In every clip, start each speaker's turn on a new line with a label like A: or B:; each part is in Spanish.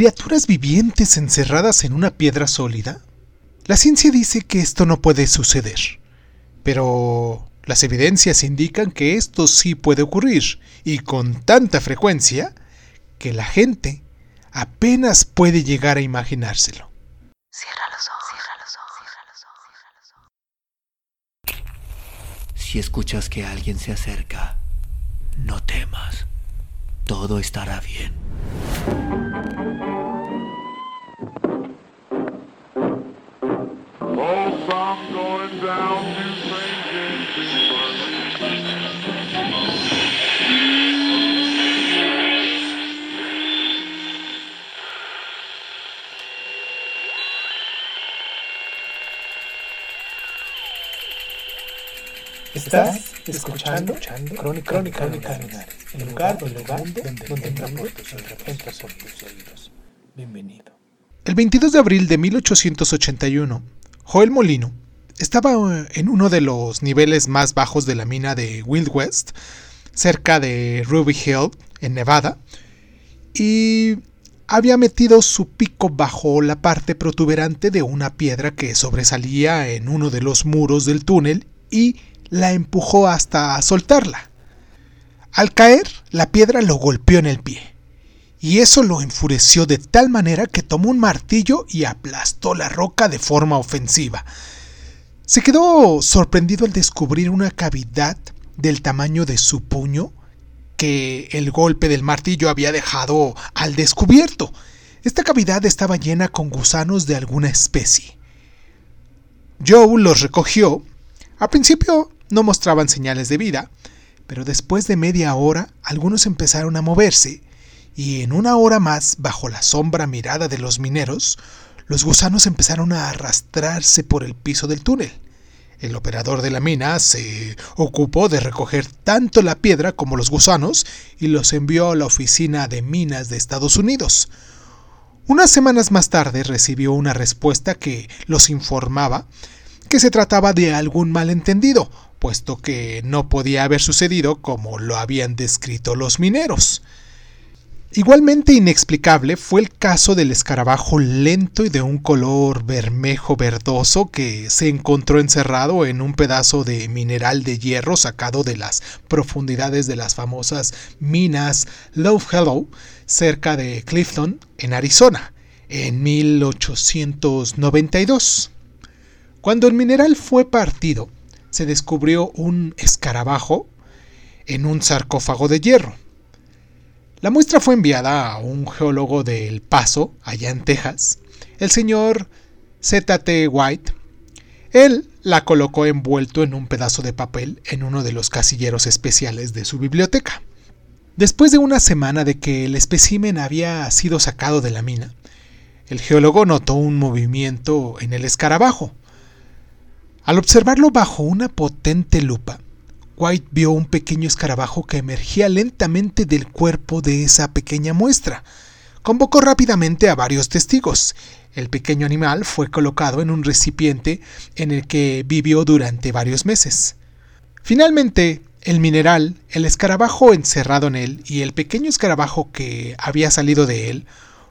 A: criaturas vivientes encerradas en una piedra sólida? La ciencia dice que esto no puede suceder, pero las evidencias indican que esto sí puede ocurrir, y con tanta frecuencia, que la gente apenas puede llegar a imaginárselo. Cierra los ojos, cierra los ojos, cierra los
B: ojos, cierra los ojos. Si escuchas que alguien se acerca, no temas. Todo estará bien.
A: Estás escuchando, Crónica, Crónica, Crónica el lugar, el lugar donde, donde, donde tus oídos. Bienvenido. El 22 de abril de 1881, Joel Molino estaba eh, en uno de los niveles más bajos de la mina de Wild West, cerca de Ruby Hill, en Nevada, y había metido su pico bajo la parte protuberante de una piedra que sobresalía en uno de los muros del túnel y la empujó hasta soltarla. Al caer, la piedra lo golpeó en el pie, y eso lo enfureció de tal manera que tomó un martillo y aplastó la roca de forma ofensiva. Se quedó sorprendido al descubrir una cavidad del tamaño de su puño que el golpe del martillo había dejado al descubierto. Esta cavidad estaba llena con gusanos de alguna especie. Joe los recogió. Al principio no mostraban señales de vida, pero después de media hora algunos empezaron a moverse, y en una hora más, bajo la sombra mirada de los mineros, los gusanos empezaron a arrastrarse por el piso del túnel. El operador de la mina se ocupó de recoger tanto la piedra como los gusanos y los envió a la oficina de minas de Estados Unidos. Unas semanas más tarde recibió una respuesta que los informaba que se trataba de algún malentendido, puesto que no podía haber sucedido como lo habían descrito los mineros. Igualmente inexplicable fue el caso del escarabajo lento y de un color bermejo verdoso que se encontró encerrado en un pedazo de mineral de hierro sacado de las profundidades de las famosas minas Love Hello cerca de Clifton, en Arizona, en 1892. Cuando el mineral fue partido, se descubrió un escarabajo en un sarcófago de hierro. La muestra fue enviada a un geólogo de El Paso, allá en Texas, el señor Z.T. White. Él la colocó envuelto en un pedazo de papel en uno de los casilleros especiales de su biblioteca. Después de una semana de que el espécimen había sido sacado de la mina, el geólogo notó un movimiento en el escarabajo. Al observarlo bajo una potente lupa, White vio un pequeño escarabajo que emergía lentamente del cuerpo de esa pequeña muestra. Convocó rápidamente a varios testigos. El pequeño animal fue colocado en un recipiente en el que vivió durante varios meses. Finalmente, el mineral, el escarabajo encerrado en él y el pequeño escarabajo que había salido de él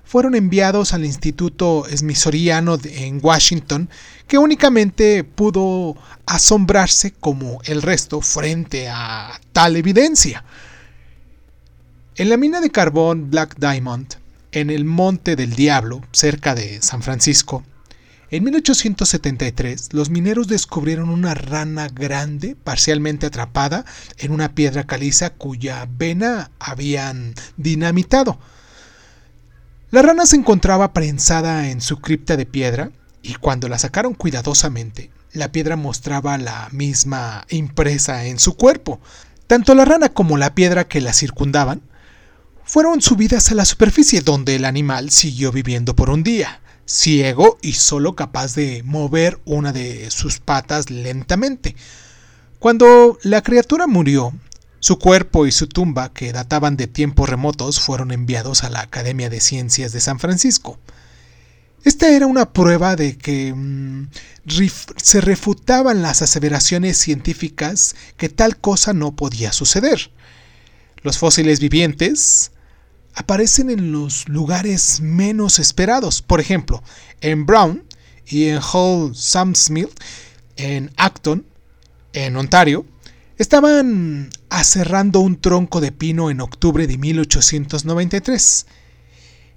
A: fueron enviados al Instituto Smithsoniano en Washington, que únicamente pudo asombrarse como el resto frente a tal evidencia. En la mina de carbón Black Diamond, en el Monte del Diablo, cerca de San Francisco, en 1873 los mineros descubrieron una rana grande parcialmente atrapada en una piedra caliza cuya vena habían dinamitado. La rana se encontraba prensada en su cripta de piedra y cuando la sacaron cuidadosamente, la piedra mostraba la misma impresa en su cuerpo. Tanto la rana como la piedra que la circundaban fueron subidas a la superficie donde el animal siguió viviendo por un día, ciego y solo capaz de mover una de sus patas lentamente. Cuando la criatura murió, su cuerpo y su tumba, que databan de tiempos remotos, fueron enviados a la Academia de Ciencias de San Francisco. Esta era una prueba de que mm, se refutaban las aseveraciones científicas que tal cosa no podía suceder. Los fósiles vivientes aparecen en los lugares menos esperados. Por ejemplo, en Brown y en Hull Samsmith, en Acton, en Ontario, estaban aserrando un tronco de pino en octubre de 1893.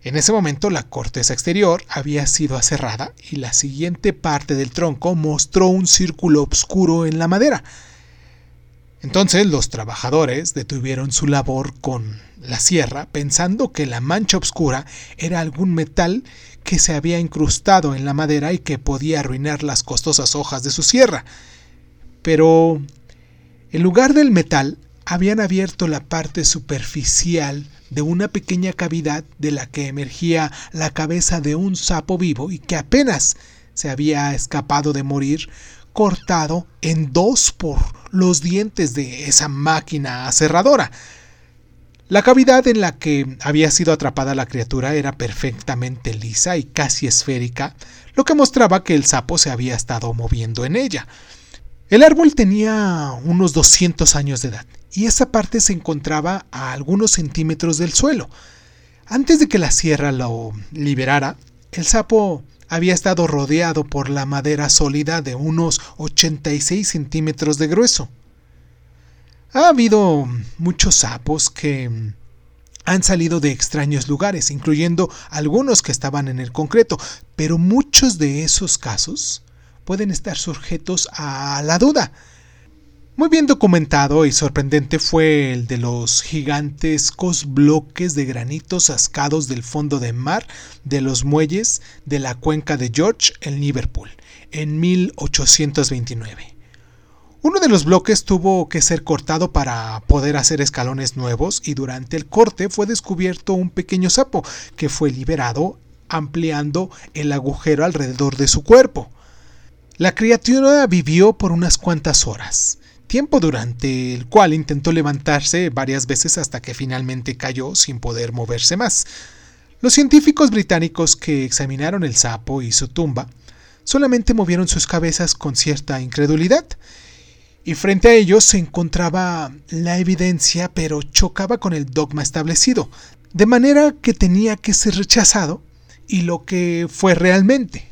A: En ese momento la corteza exterior había sido aserrada y la siguiente parte del tronco mostró un círculo oscuro en la madera. Entonces los trabajadores detuvieron su labor con la sierra pensando que la mancha oscura era algún metal que se había incrustado en la madera y que podía arruinar las costosas hojas de su sierra. Pero en lugar del metal habían abierto la parte superficial de una pequeña cavidad de la que emergía la cabeza de un sapo vivo y que apenas se había escapado de morir cortado en dos por los dientes de esa máquina aserradora. La cavidad en la que había sido atrapada la criatura era perfectamente lisa y casi esférica, lo que mostraba que el sapo se había estado moviendo en ella. El árbol tenía unos 200 años de edad y esa parte se encontraba a algunos centímetros del suelo. Antes de que la sierra lo liberara, el sapo había estado rodeado por la madera sólida de unos 86 centímetros de grueso. Ha habido muchos sapos que han salido de extraños lugares, incluyendo algunos que estaban en el concreto, pero muchos de esos casos pueden estar sujetos a la duda. Muy bien documentado y sorprendente fue el de los gigantescos bloques de granito ascados del fondo de mar de los muelles de la cuenca de George en Liverpool en 1829. Uno de los bloques tuvo que ser cortado para poder hacer escalones nuevos y durante el corte fue descubierto un pequeño sapo que fue liberado ampliando el agujero alrededor de su cuerpo. La criatura vivió por unas cuantas horas tiempo durante el cual intentó levantarse varias veces hasta que finalmente cayó sin poder moverse más. Los científicos británicos que examinaron el sapo y su tumba solamente movieron sus cabezas con cierta incredulidad, y frente a ellos se encontraba la evidencia, pero chocaba con el dogma establecido, de manera que tenía que ser rechazado, y lo que fue realmente.